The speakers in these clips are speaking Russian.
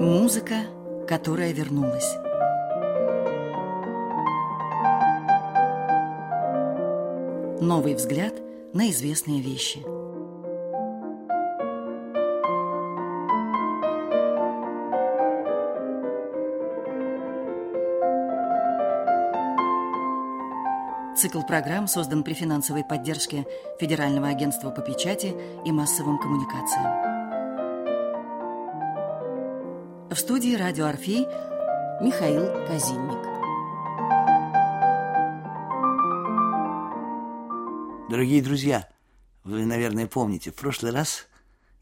Музыка, которая вернулась. Новый взгляд на известные вещи. Цикл программ создан при финансовой поддержке Федерального агентства по печати и массовым коммуникациям. В студии «Радио Орфей» Михаил Казинник. Дорогие друзья, вы, наверное, помните, в прошлый раз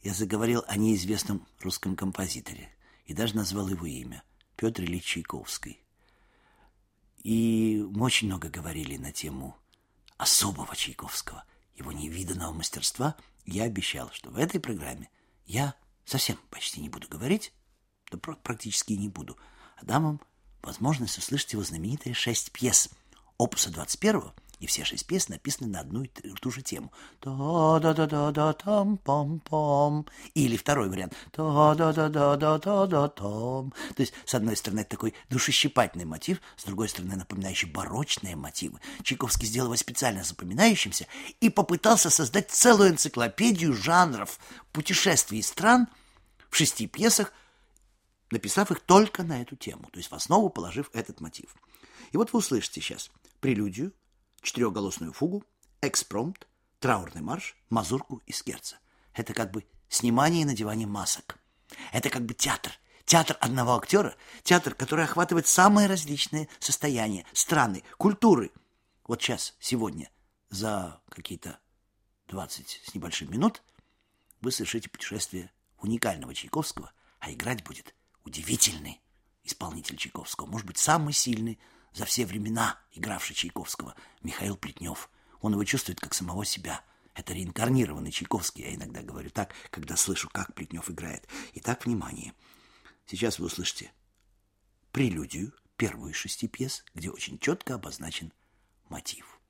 я заговорил о неизвестном русском композиторе и даже назвал его имя – Петр Ильич Чайковский. И мы очень много говорили на тему особого Чайковского, его невиданного мастерства. Я обещал, что в этой программе я совсем почти не буду говорить да практически не буду, а дам вам возможность услышать его знаменитые шесть пьес опуса 21 и все шесть пьес написаны на одну и ту же тему. Да-да-да-да-там-пам-пам. Или второй вариант. Да-да-да-да-да-да-там. То есть, с одной стороны, это такой душещипательный мотив, с другой стороны, напоминающий барочные мотивы. Чайковский сделал его специально запоминающимся и попытался создать целую энциклопедию жанров путешествий стран в шести пьесах, написав их только на эту тему, то есть в основу положив этот мотив. И вот вы услышите сейчас прелюдию, четырехголосную фугу, экспромт, траурный марш, мазурку и скерца. Это как бы снимание и надевание масок. Это как бы театр. Театр одного актера, театр, который охватывает самые различные состояния, страны, культуры. Вот сейчас, сегодня, за какие-то 20 с небольшим минут вы совершите путешествие уникального Чайковского, а играть будет удивительный исполнитель Чайковского, может быть, самый сильный за все времена игравший Чайковского, Михаил Плетнев. Он его чувствует как самого себя. Это реинкарнированный Чайковский, я иногда говорю так, когда слышу, как Плетнев играет. Итак, внимание. Сейчас вы услышите прелюдию, первую из шести пьес, где очень четко обозначен мотив.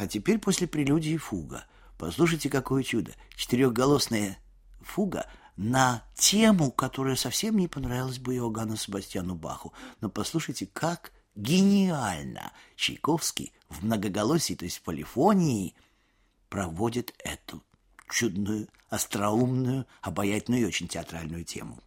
А теперь после прелюдии фуга. Послушайте, какое чудо. Четырехголосная фуга на тему, которая совсем не понравилась бы Иоганну Себастьяну Баху. Но послушайте, как гениально Чайковский в многоголосии, то есть в полифонии, проводит эту чудную, остроумную, обаятельную и очень театральную тему.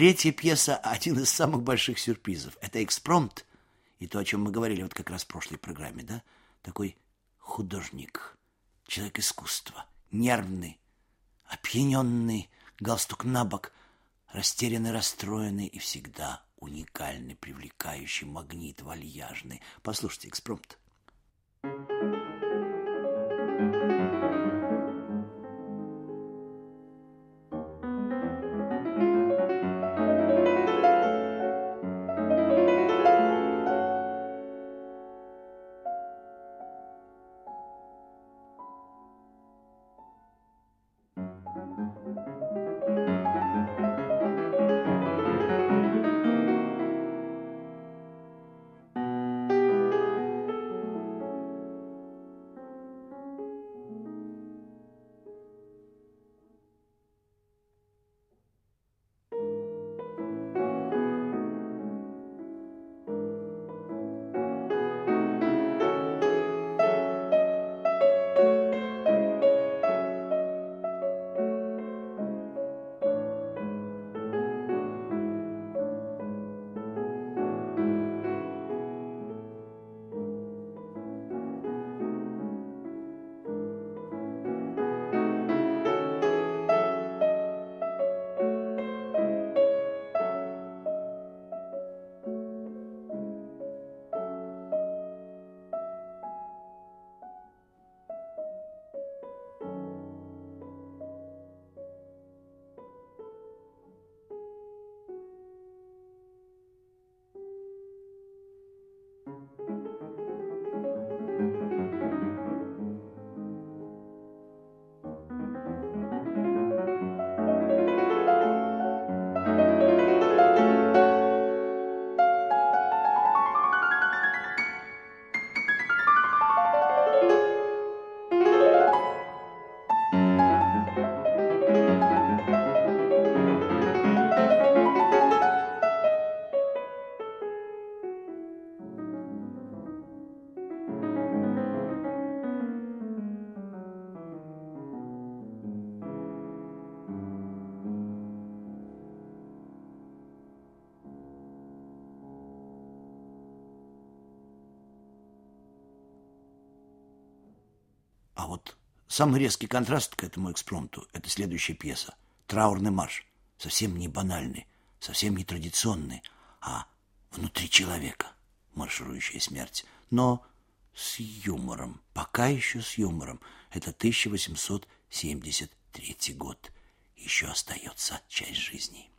Третья пьеса – один из самых больших сюрпризов. Это экспромт. И то, о чем мы говорили вот как раз в прошлой программе, да? Такой художник, человек искусства, нервный, опьяненный, галстук на бок, растерянный, расстроенный и всегда уникальный, привлекающий магнит, вальяжный. Послушайте экспромт. Вот самый резкий контраст к этому экспромту – это следующая пьеса «Траурный марш». Совсем не банальный, совсем не традиционный, а внутри человека марширующая смерть. Но с юмором, пока еще с юмором. Это 1873 год. Еще остается часть жизни.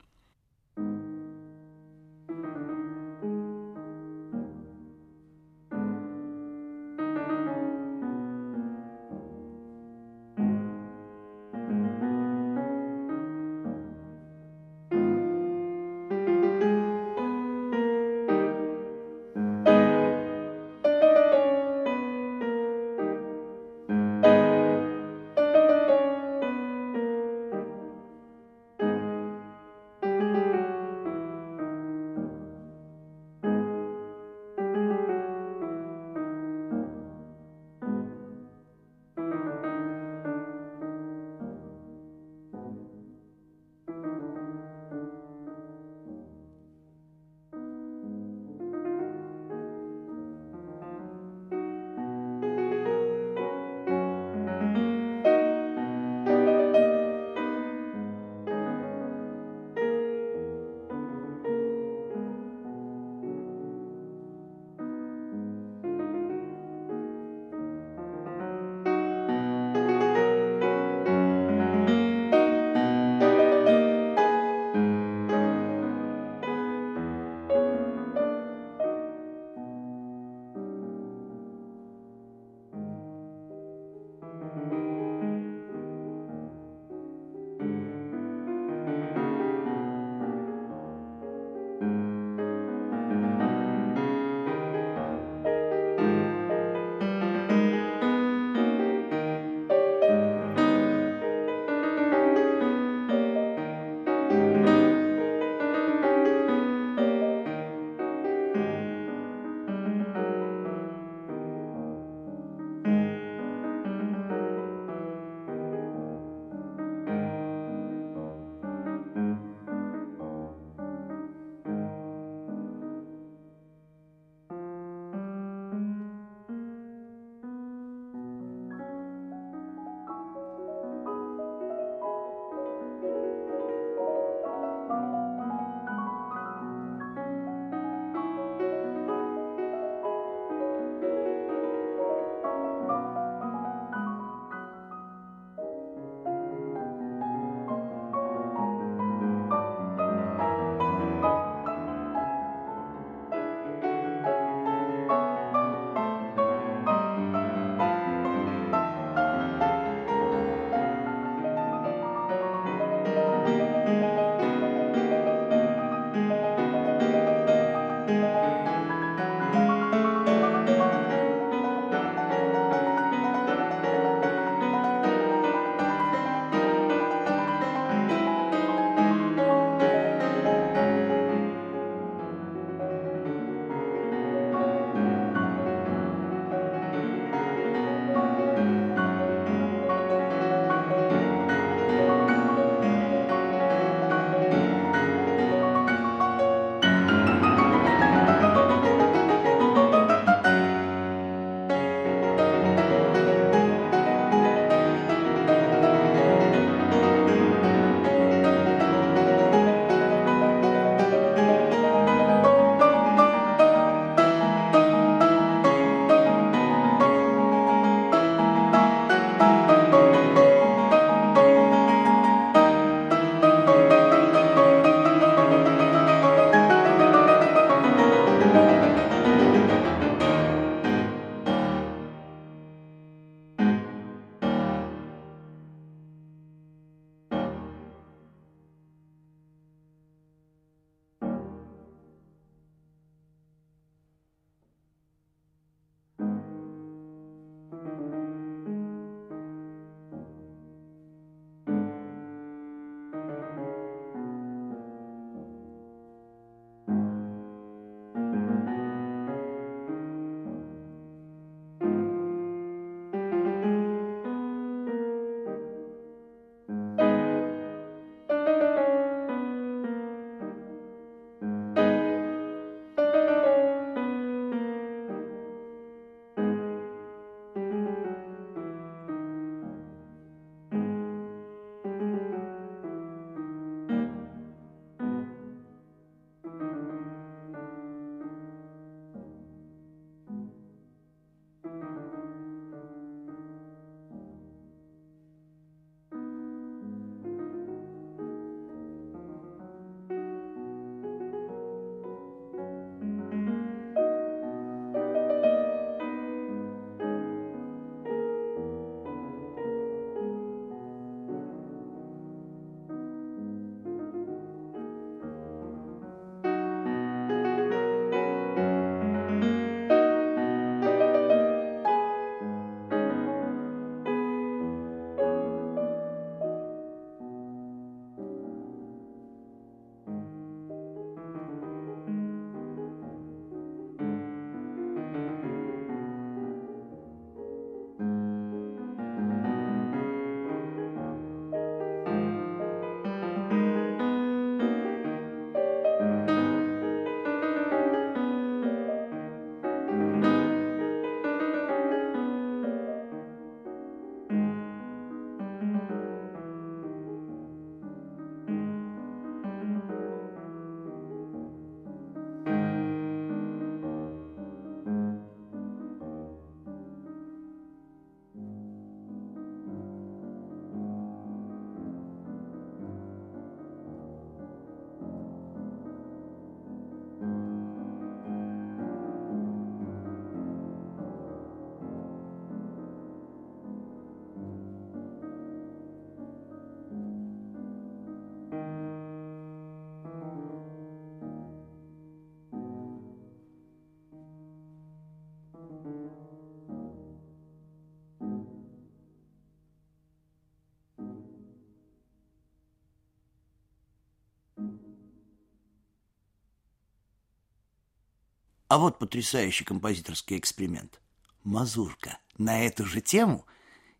А вот потрясающий композиторский эксперимент. Мазурка на эту же тему.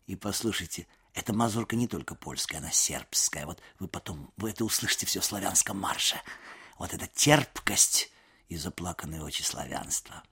И послушайте, эта мазурка не только польская, она сербская. Вот вы потом, вы это услышите все в славянском марше. Вот эта терпкость и заплаканные очи славянства.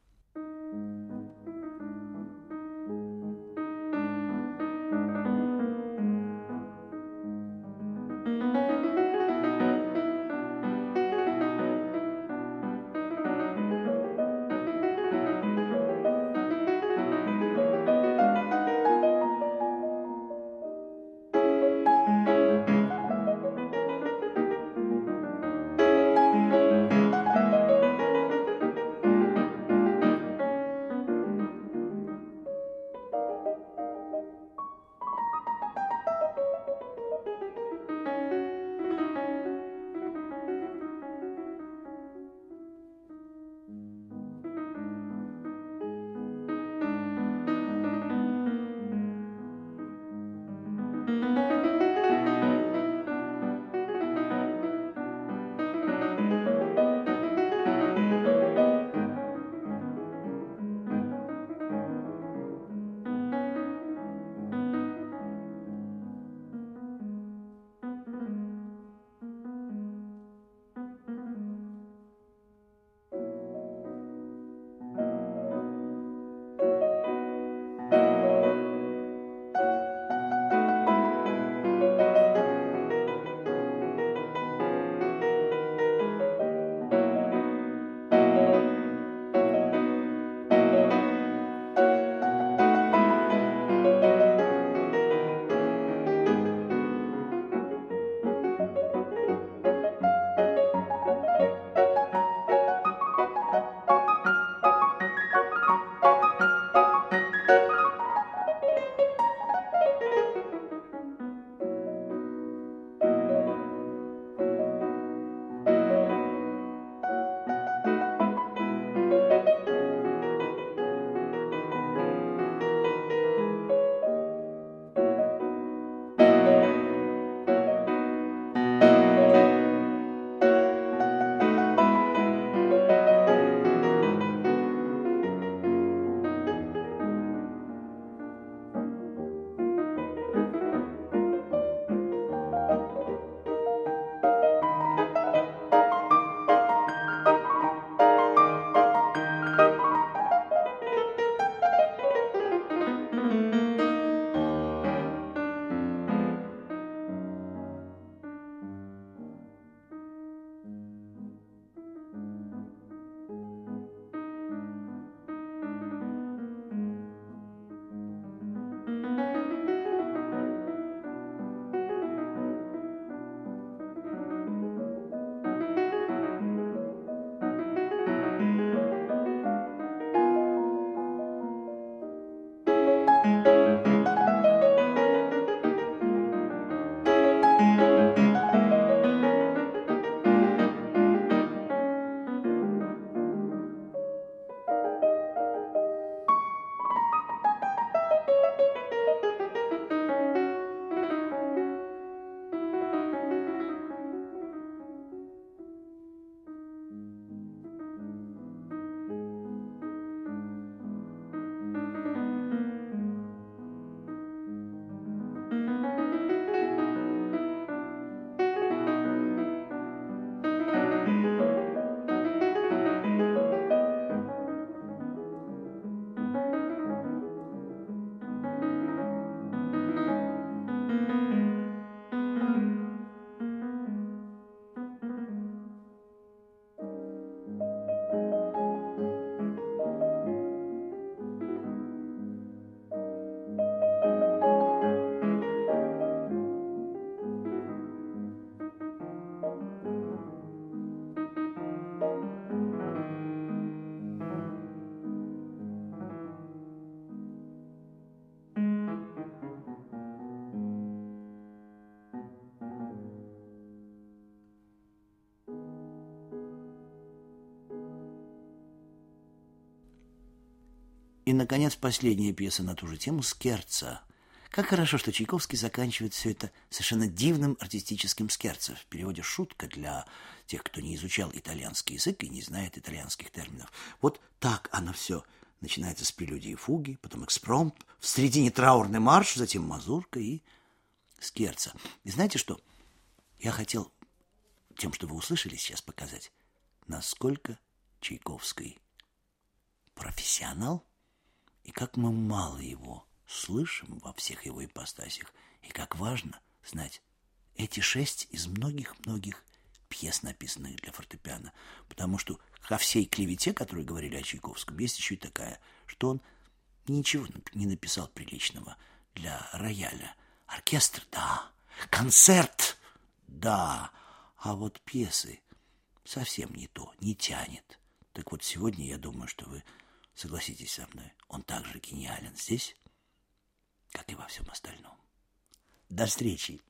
И, наконец, последняя пьеса на ту же тему «Скерца». Как хорошо, что Чайковский заканчивает все это совершенно дивным артистическим скерцем. В переводе шутка для тех, кто не изучал итальянский язык и не знает итальянских терминов. Вот так оно все начинается с прелюдии и фуги, потом экспромт, в середине траурный марш, затем мазурка и скерца. И знаете что? Я хотел тем, что вы услышали сейчас, показать, насколько Чайковский профессионал и как мы мало его слышим во всех его ипостасях, и как важно знать эти шесть из многих-многих пьес, написанных для фортепиано, потому что ко всей клевете, которую говорили о Чайковском, есть еще и такая, что он ничего не написал приличного для рояля. Оркестр, да, концерт, да, а вот пьесы совсем не то, не тянет. Так вот сегодня я думаю, что вы согласитесь со мной, он также гениален здесь, как и во всем остальном. До встречи!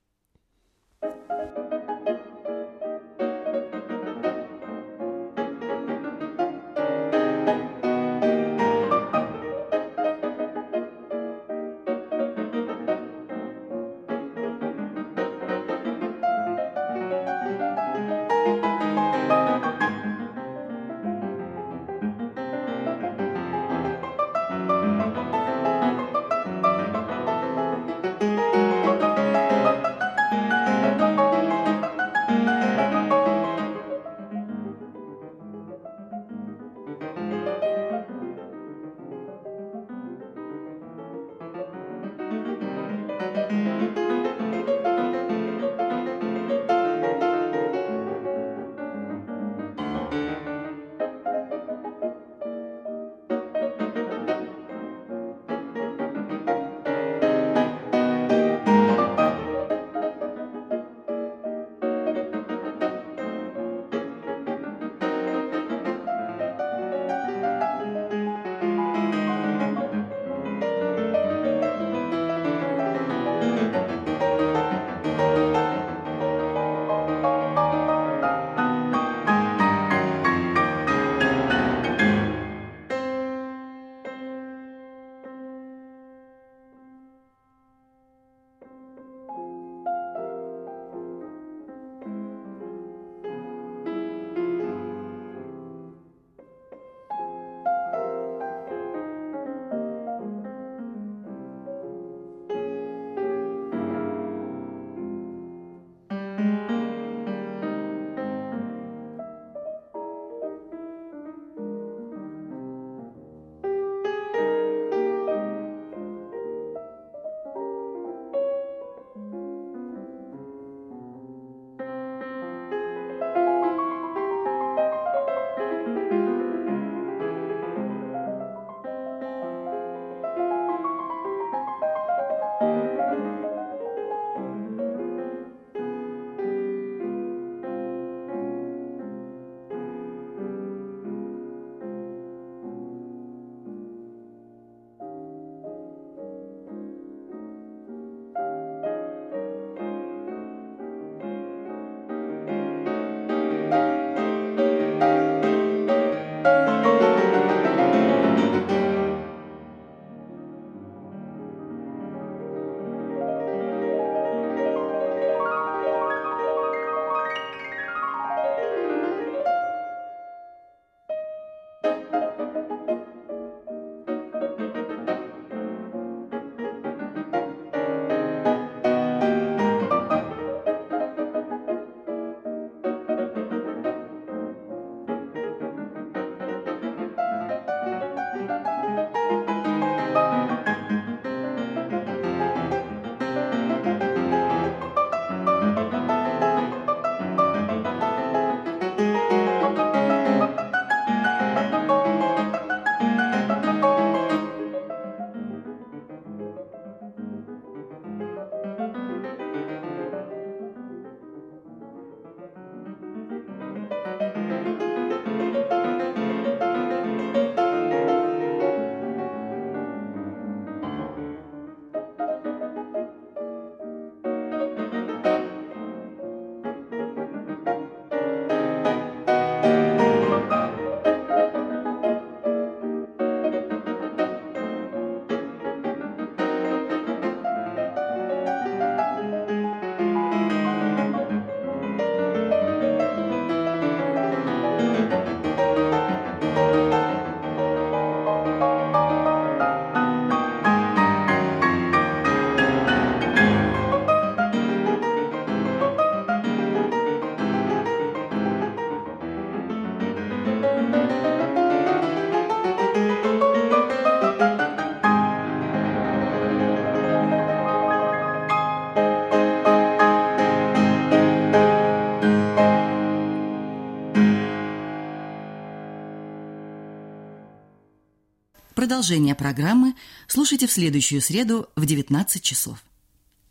Продолжение программы слушайте в следующую среду в 19 часов.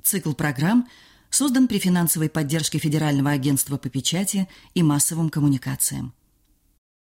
Цикл программ создан при финансовой поддержке Федерального агентства по печати и массовым коммуникациям.